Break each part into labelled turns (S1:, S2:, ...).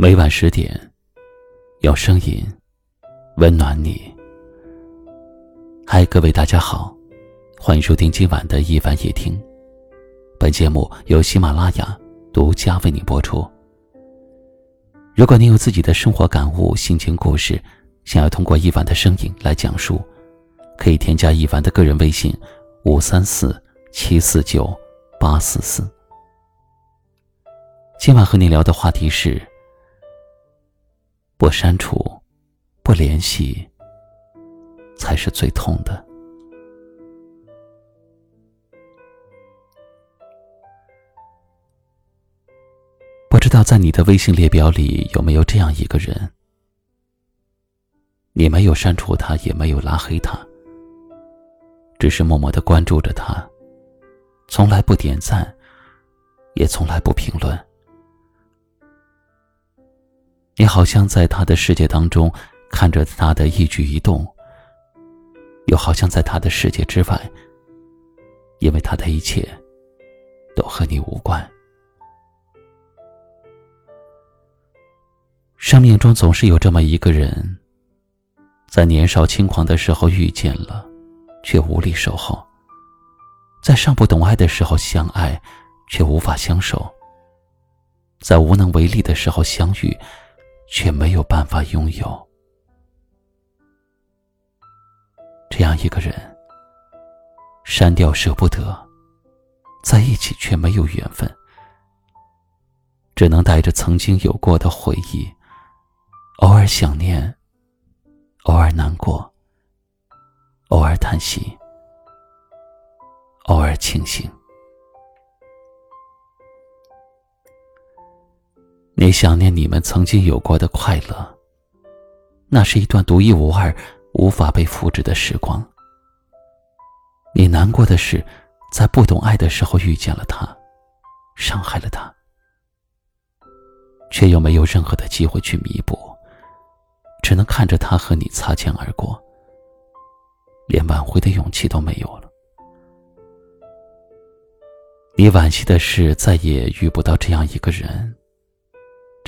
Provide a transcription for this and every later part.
S1: 每晚十点，有声音温暖你。嗨，各位大家好，欢迎收听今晚的一晚夜听。本节目由喜马拉雅独家为你播出。如果您有自己的生活感悟、心情故事，想要通过一晚的声音来讲述，可以添加一晚的个人微信：五三四七四九八四四。今晚和你聊的话题是。不删除，不联系，才是最痛的。不知道在你的微信列表里有没有这样一个人，你没有删除他，也没有拉黑他，只是默默的关注着他，从来不点赞，也从来不评论。你好像在他的世界当中看着他的一举一动，又好像在他的世界之外，因为他的一切都和你无关。生命中总是有这么一个人，在年少轻狂的时候遇见了，却无力守候；在尚不懂爱的时候相爱，却无法相守；在无能为力的时候相遇。却没有办法拥有这样一个人，删掉舍不得，在一起却没有缘分，只能带着曾经有过的回忆，偶尔想念，偶尔难过，偶尔叹息，偶尔庆幸。你想念你们曾经有过的快乐，那是一段独一无二、无法被复制的时光。你难过的是，在不懂爱的时候遇见了他，伤害了他，却又没有任何的机会去弥补，只能看着他和你擦肩而过，连挽回的勇气都没有了。你惋惜的是，再也遇不到这样一个人。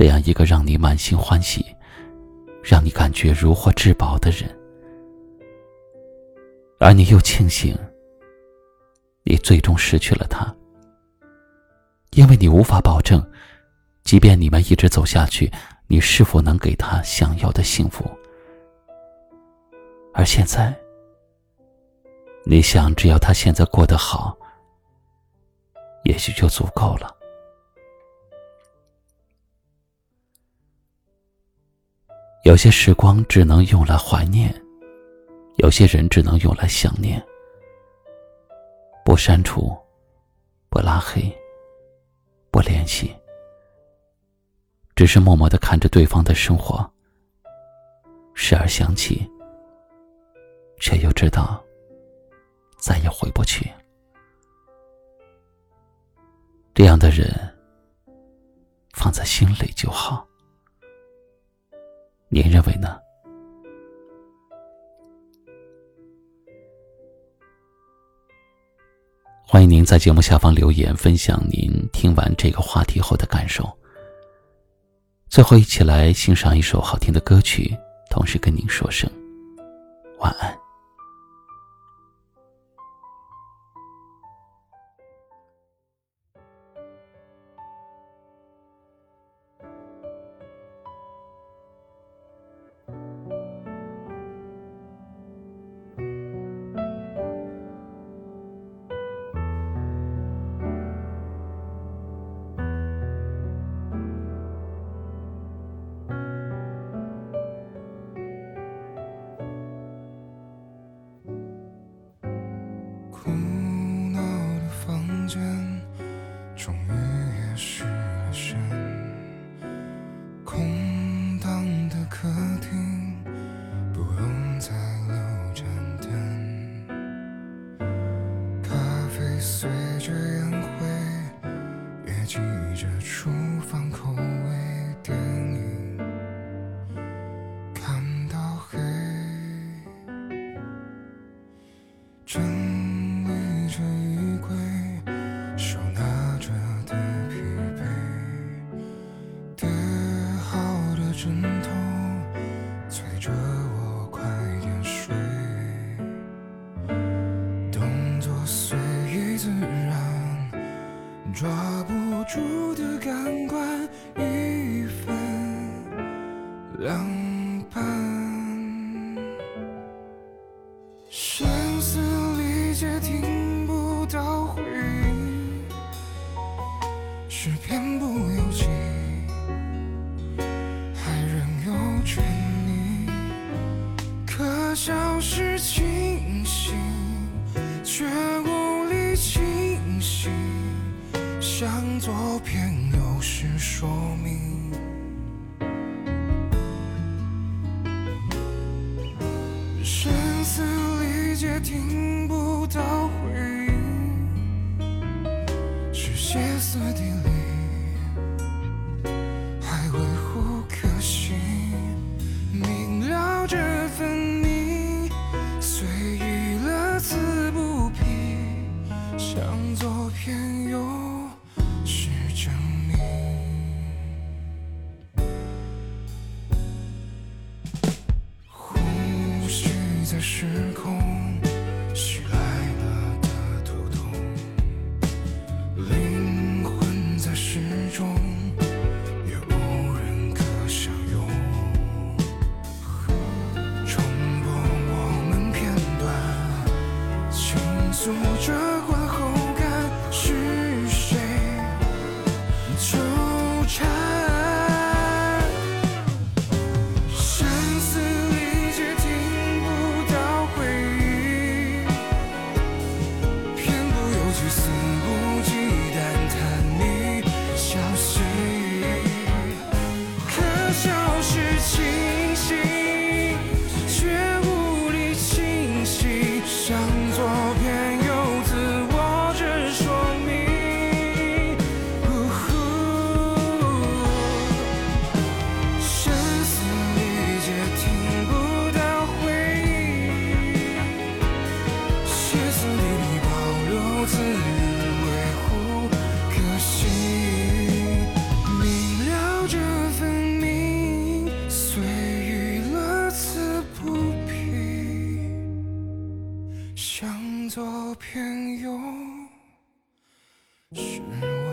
S1: 这样一个让你满心欢喜、让你感觉如获至宝的人，而你又庆幸，你最终失去了他，因为你无法保证，即便你们一直走下去，你是否能给他想要的幸福。而现在，你想，只要他现在过得好，也许就足够了。有些时光只能用来怀念，有些人只能用来想念。不删除，不拉黑，不联系，只是默默的看着对方的生活，时而想起，却又知道再也回不去。这样的人，放在心里就好。您认为呢？欢迎您在节目下方留言，分享您听完这个话题后的感受。最后，一起来欣赏一首好听的歌曲，同时跟您说声晚安。
S2: 枕头，催着我快点睡。动作随意自然，抓不住的感官，一分两可笑是清醒，却无力清醒，向左偏右是说明。声嘶力竭听不到回应，是歇斯底里时空袭来了的抖动，灵魂在诗中也无人可相拥。重播我们片段，倾诉着自以为苦，可惜明了这分明，随意乐此不疲。向左偏右。是我。